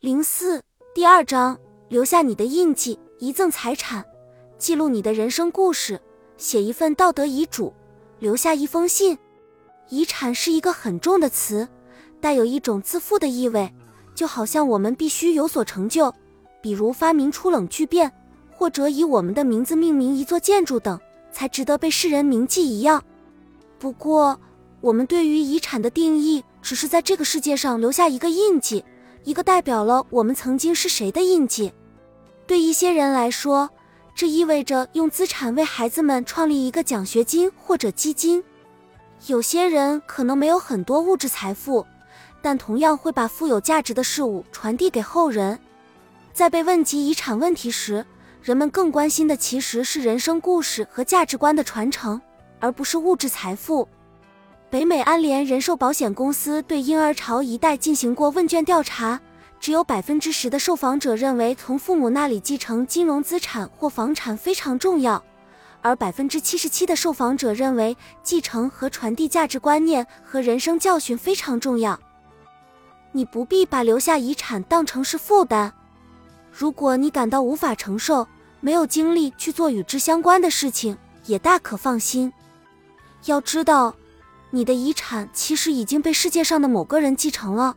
零四第二章，留下你的印记，遗赠财产，记录你的人生故事，写一份道德遗嘱，留下一封信。遗产是一个很重的词，带有一种自负的意味，就好像我们必须有所成就，比如发明出冷聚变，或者以我们的名字命名一座建筑等，才值得被世人铭记一样。不过，我们对于遗产的定义，只是在这个世界上留下一个印记。一个代表了我们曾经是谁的印记。对一些人来说，这意味着用资产为孩子们创立一个奖学金或者基金。有些人可能没有很多物质财富，但同样会把富有价值的事物传递给后人。在被问及遗产问题时，人们更关心的其实是人生故事和价值观的传承，而不是物质财富。北美安联人寿保险公司对婴儿潮一代进行过问卷调查，只有百分之十的受访者认为从父母那里继承金融资产或房产非常重要，而百分之七十七的受访者认为继承和传递价值观念和人生教训非常重要。你不必把留下遗产当成是负担，如果你感到无法承受，没有精力去做与之相关的事情，也大可放心。要知道。你的遗产其实已经被世界上的某个人继承了，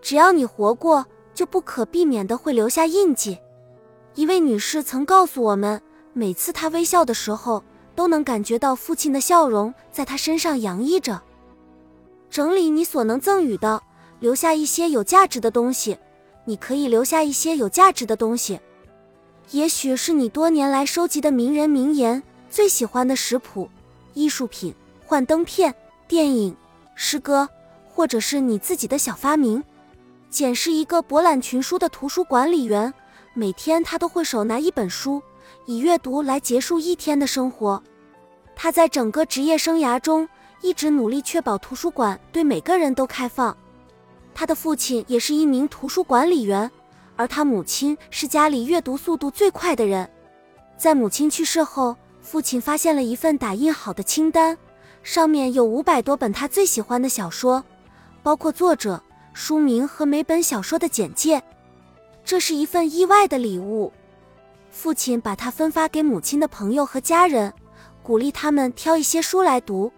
只要你活过，就不可避免的会留下印记。一位女士曾告诉我们，每次她微笑的时候，都能感觉到父亲的笑容在她身上洋溢着。整理你所能赠予的，留下一些有价值的东西。你可以留下一些有价值的东西，也许是你多年来收集的名人名言、最喜欢的食谱、艺术品、幻灯片。电影、诗歌，或者是你自己的小发明。简是一个博览群书的图书管理员，每天他都会手拿一本书，以阅读来结束一天的生活。他在整个职业生涯中一直努力确保图书馆对每个人都开放。他的父亲也是一名图书管理员，而他母亲是家里阅读速度最快的人。在母亲去世后，父亲发现了一份打印好的清单。上面有五百多本他最喜欢的小说，包括作者、书名和每本小说的简介。这是一份意外的礼物。父亲把它分发给母亲的朋友和家人，鼓励他们挑一些书来读。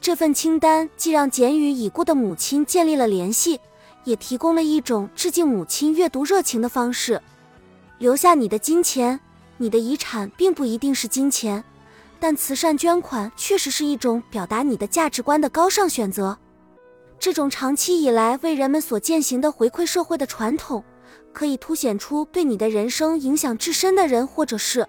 这份清单既让简与已故的母亲建立了联系，也提供了一种致敬母亲阅读热情的方式。留下你的金钱，你的遗产并不一定是金钱。但慈善捐款确实是一种表达你的价值观的高尚选择。这种长期以来为人们所践行的回馈社会的传统，可以凸显出对你的人生影响至深的人或者是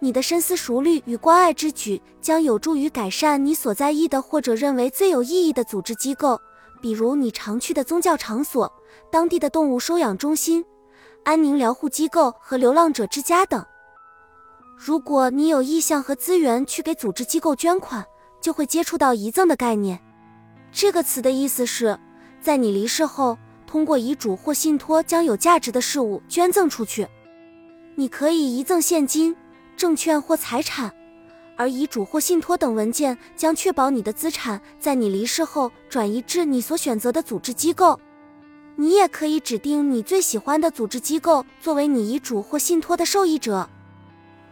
你的深思熟虑与关爱之举，将有助于改善你所在意的或者认为最有意义的组织机构，比如你常去的宗教场所、当地的动物收养中心、安宁疗护机构和流浪者之家等。如果你有意向和资源去给组织机构捐款，就会接触到遗赠的概念。这个词的意思是，在你离世后，通过遗嘱或信托将有价值的事物捐赠出去。你可以遗赠现金、证券或财产，而遗嘱或信托等文件将确保你的资产在你离世后转移至你所选择的组织机构。你也可以指定你最喜欢的组织机构作为你遗嘱或信托的受益者。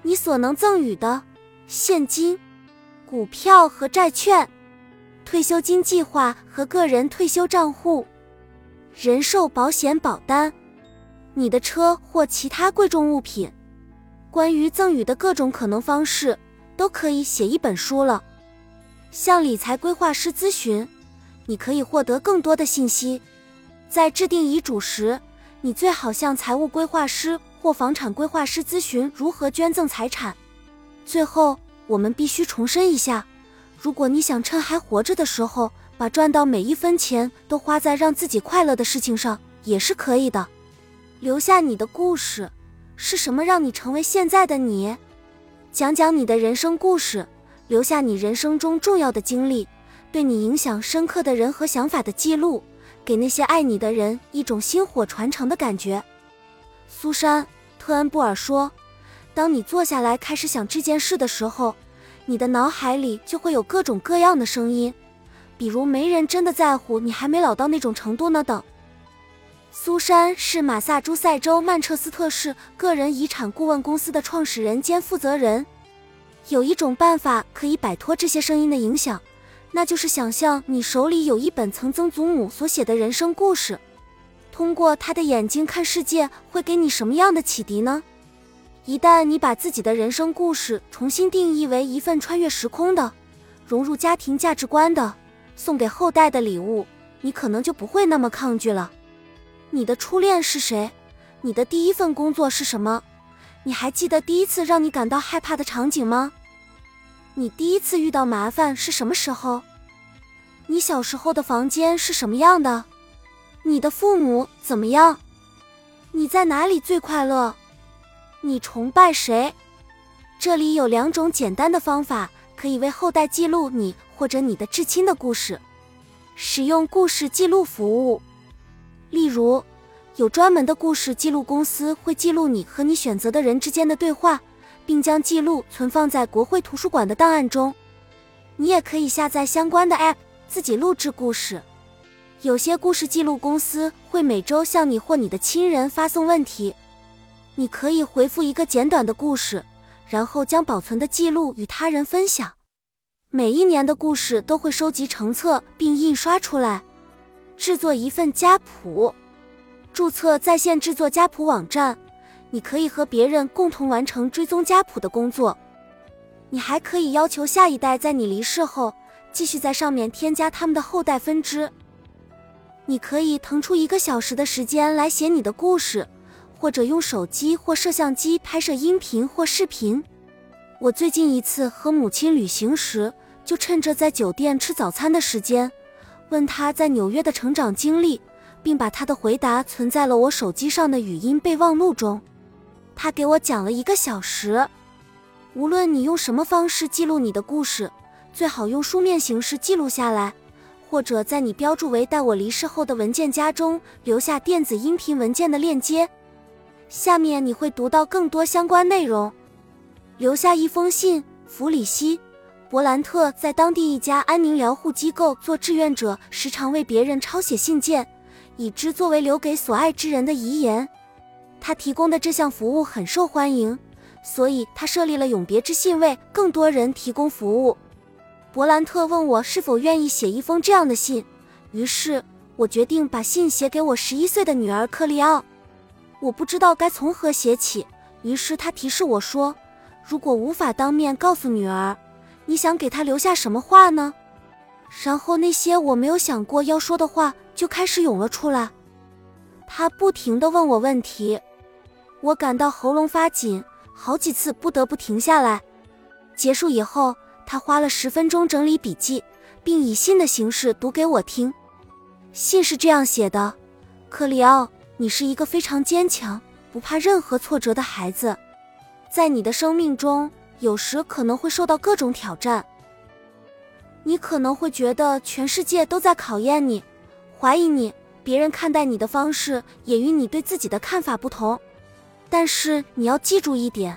你所能赠予的现金、股票和债券、退休金计划和个人退休账户、人寿保险保单、你的车或其他贵重物品。关于赠与的各种可能方式，都可以写一本书了。向理财规划师咨询，你可以获得更多的信息。在制定遗嘱时，你最好向财务规划师。或房产规划师咨询如何捐赠财产。最后，我们必须重申一下：如果你想趁还活着的时候，把赚到每一分钱都花在让自己快乐的事情上，也是可以的。留下你的故事，是什么让你成为现在的你？讲讲你的人生故事，留下你人生中重要的经历，对你影响深刻的人和想法的记录，给那些爱你的人一种薪火传承的感觉。苏珊·特恩布尔说：“当你坐下来开始想这件事的时候，你的脑海里就会有各种各样的声音，比如‘没人真的在乎你还没老到那种程度呢’等。苏珊是马萨诸塞州曼彻斯特市个人遗产顾问公司的创始人兼负责人。有一种办法可以摆脱这些声音的影响，那就是想象你手里有一本曾曾祖母所写的人生故事，通过他的眼睛看世界，会给你什么样的启迪呢？一旦你把自己的人生故事重新定义为一份穿越时空的、融入家庭价值观的、送给后代的礼物，你可能就不会那么抗拒了。你的初恋是谁？你的第一份工作是什么？你还记得第一次让你感到害怕的场景吗？你第一次遇到麻烦是什么时候？你小时候的房间是什么样的？你的父母怎么样？你在哪里最快乐？你崇拜谁？这里有两种简单的方法，可以为后代记录你或者你的至亲的故事。使用故事记录服务，例如，有专门的故事记录公司会记录你和你选择的人之间的对话，并将记录存放在国会图书馆的档案中。你也可以下载相关的 App，自己录制故事。有些故事记录公司会每周向你或你的亲人发送问题。你可以回复一个简短的故事，然后将保存的记录与他人分享。每一年的故事都会收集成册并印刷出来。制作一份家谱，注册在线制作家谱网站，你可以和别人共同完成追踪家谱的工作。你还可以要求下一代在你离世后继续在上面添加他们的后代分支。你可以腾出一个小时的时间来写你的故事。或者用手机或摄像机拍摄音频或视频。我最近一次和母亲旅行时，就趁着在酒店吃早餐的时间，问她在纽约的成长经历，并把她的回答存在了我手机上的语音备忘录中。她给我讲了一个小时。无论你用什么方式记录你的故事，最好用书面形式记录下来，或者在你标注为“待我离世后的文件夹”中留下电子音频文件的链接。下面你会读到更多相关内容。留下一封信，弗里希·伯兰特在当地一家安宁疗护机构做志愿者，时常为别人抄写信件，以之作为留给所爱之人的遗言。他提供的这项服务很受欢迎，所以他设立了永别之信，为更多人提供服务。伯兰特问我是否愿意写一封这样的信，于是我决定把信写给我十一岁的女儿克利奥。我不知道该从何写起，于是他提示我说：“如果无法当面告诉女儿，你想给她留下什么话呢？”然后那些我没有想过要说的话就开始涌了出来。他不停地问我问题，我感到喉咙发紧，好几次不得不停下来。结束以后，他花了十分钟整理笔记，并以信的形式读给我听。信是这样写的：“克里奥。”你是一个非常坚强、不怕任何挫折的孩子，在你的生命中，有时可能会受到各种挑战。你可能会觉得全世界都在考验你，怀疑你，别人看待你的方式也与你对自己的看法不同。但是你要记住一点，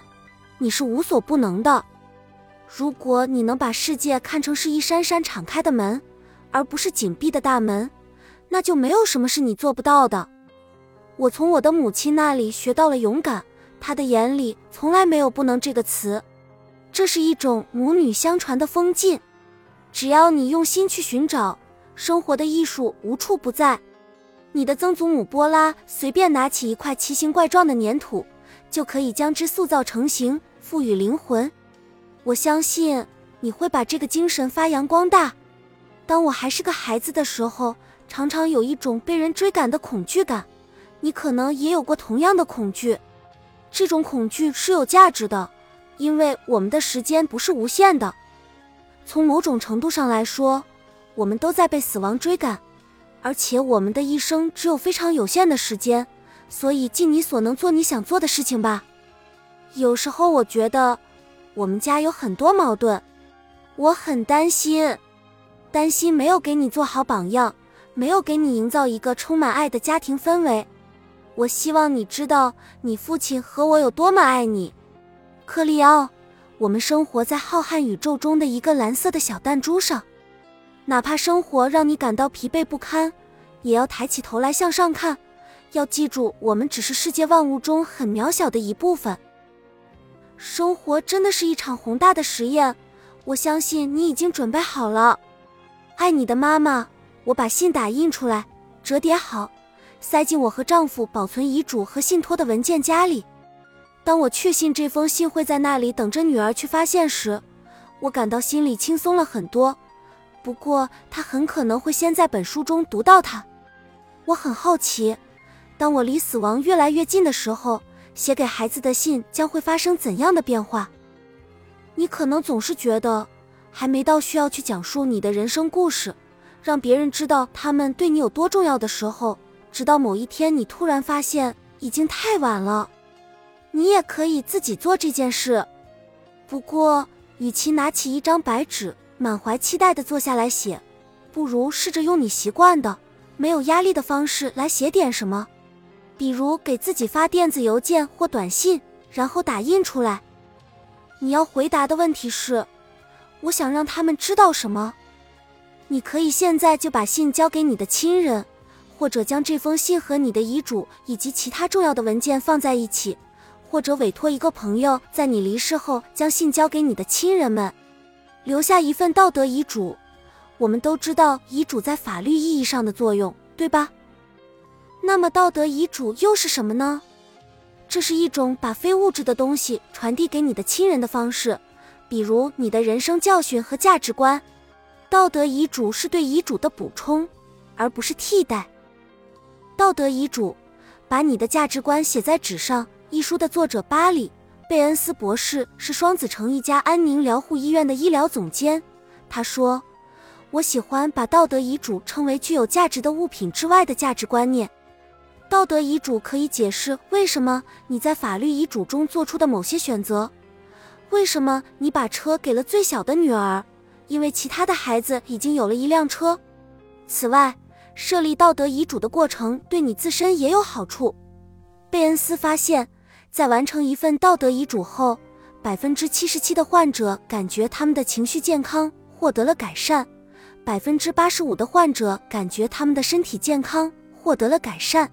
你是无所不能的。如果你能把世界看成是一扇扇敞开的门，而不是紧闭的大门，那就没有什么是你做不到的。我从我的母亲那里学到了勇敢，她的眼里从来没有不能这个词，这是一种母女相传的风劲。只要你用心去寻找，生活的艺术无处不在。你的曾祖母波拉随便拿起一块奇形怪状的粘土，就可以将之塑造成形，赋予灵魂。我相信你会把这个精神发扬光大。当我还是个孩子的时候，常常有一种被人追赶的恐惧感。你可能也有过同样的恐惧，这种恐惧是有价值的，因为我们的时间不是无限的。从某种程度上来说，我们都在被死亡追赶，而且我们的一生只有非常有限的时间，所以尽你所能做你想做的事情吧。有时候我觉得我们家有很多矛盾，我很担心，担心没有给你做好榜样，没有给你营造一个充满爱的家庭氛围。我希望你知道，你父亲和我有多么爱你，克利奥。我们生活在浩瀚宇宙中的一个蓝色的小弹珠上，哪怕生活让你感到疲惫不堪，也要抬起头来向上看，要记住，我们只是世界万物中很渺小的一部分。生活真的是一场宏大的实验，我相信你已经准备好了。爱你的妈妈。我把信打印出来，折叠好，塞进我和丈夫保存遗嘱和信托的文件夹里。当我确信这封信会在那里等着女儿去发现时，我感到心里轻松了很多。不过，她很可能会先在本书中读到它。我很好奇，当我离死亡越来越近的时候，写给孩子的信将会发生怎样的变化？你可能总是觉得还没到需要去讲述你的人生故事。让别人知道他们对你有多重要的时候，直到某一天你突然发现已经太晚了。你也可以自己做这件事，不过与其拿起一张白纸，满怀期待的坐下来写，不如试着用你习惯的、没有压力的方式来写点什么，比如给自己发电子邮件或短信，然后打印出来。你要回答的问题是：我想让他们知道什么？你可以现在就把信交给你的亲人，或者将这封信和你的遗嘱以及其他重要的文件放在一起，或者委托一个朋友在你离世后将信交给你的亲人们，留下一份道德遗嘱。我们都知道遗嘱在法律意义上的作用，对吧？那么道德遗嘱又是什么呢？这是一种把非物质的东西传递给你的亲人的方式，比如你的人生教训和价值观。道德遗嘱是对遗嘱的补充，而不是替代。道德遗嘱，把你的价值观写在纸上。一书的作者巴里·贝恩斯博士是双子城一家安宁疗护医院的医疗总监。他说：“我喜欢把道德遗嘱称为具有价值的物品之外的价值观念。道德遗嘱可以解释为什么你在法律遗嘱中做出的某些选择，为什么你把车给了最小的女儿。”因为其他的孩子已经有了一辆车。此外，设立道德遗嘱的过程对你自身也有好处。贝恩斯发现，在完成一份道德遗嘱后，百分之七十七的患者感觉他们的情绪健康获得了改善，百分之八十五的患者感觉他们的身体健康获得了改善。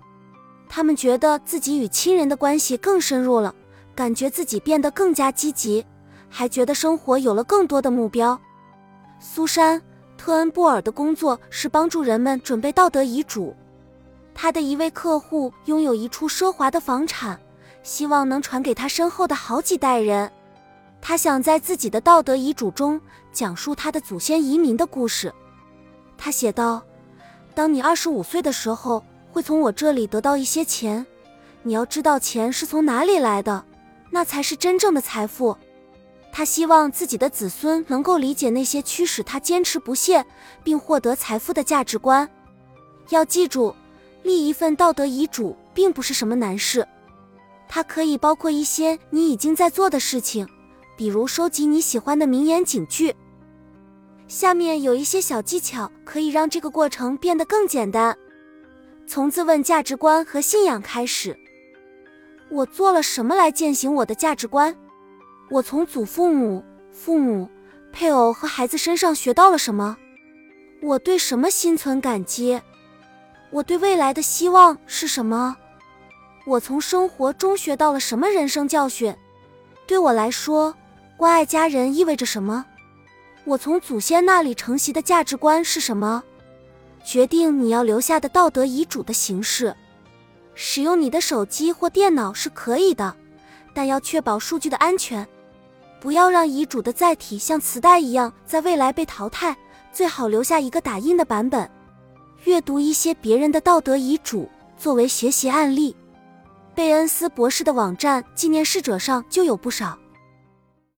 他们觉得自己与亲人的关系更深入了，感觉自己变得更加积极，还觉得生活有了更多的目标。苏珊·特恩布尔的工作是帮助人们准备道德遗嘱。他的一位客户拥有一处奢华的房产，希望能传给他身后的好几代人。他想在自己的道德遗嘱中讲述他的祖先移民的故事。他写道：“当你二十五岁的时候，会从我这里得到一些钱。你要知道钱是从哪里来的，那才是真正的财富。”他希望自己的子孙能够理解那些驱使他坚持不懈并获得财富的价值观。要记住，立一份道德遗嘱并不是什么难事，它可以包括一些你已经在做的事情，比如收集你喜欢的名言警句。下面有一些小技巧可以让这个过程变得更简单。从自问价值观和信仰开始：我做了什么来践行我的价值观？我从祖父母、父母、配偶和孩子身上学到了什么？我对什么心存感激？我对未来的希望是什么？我从生活中学到了什么人生教训？对我来说，关爱家人意味着什么？我从祖先那里承袭的价值观是什么？决定你要留下的道德遗嘱的形式。使用你的手机或电脑是可以的，但要确保数据的安全。不要让遗嘱的载体像磁带一样在未来被淘汰，最好留下一个打印的版本。阅读一些别人的道德遗嘱作为学习案例，贝恩斯博士的网站纪念逝者上就有不少。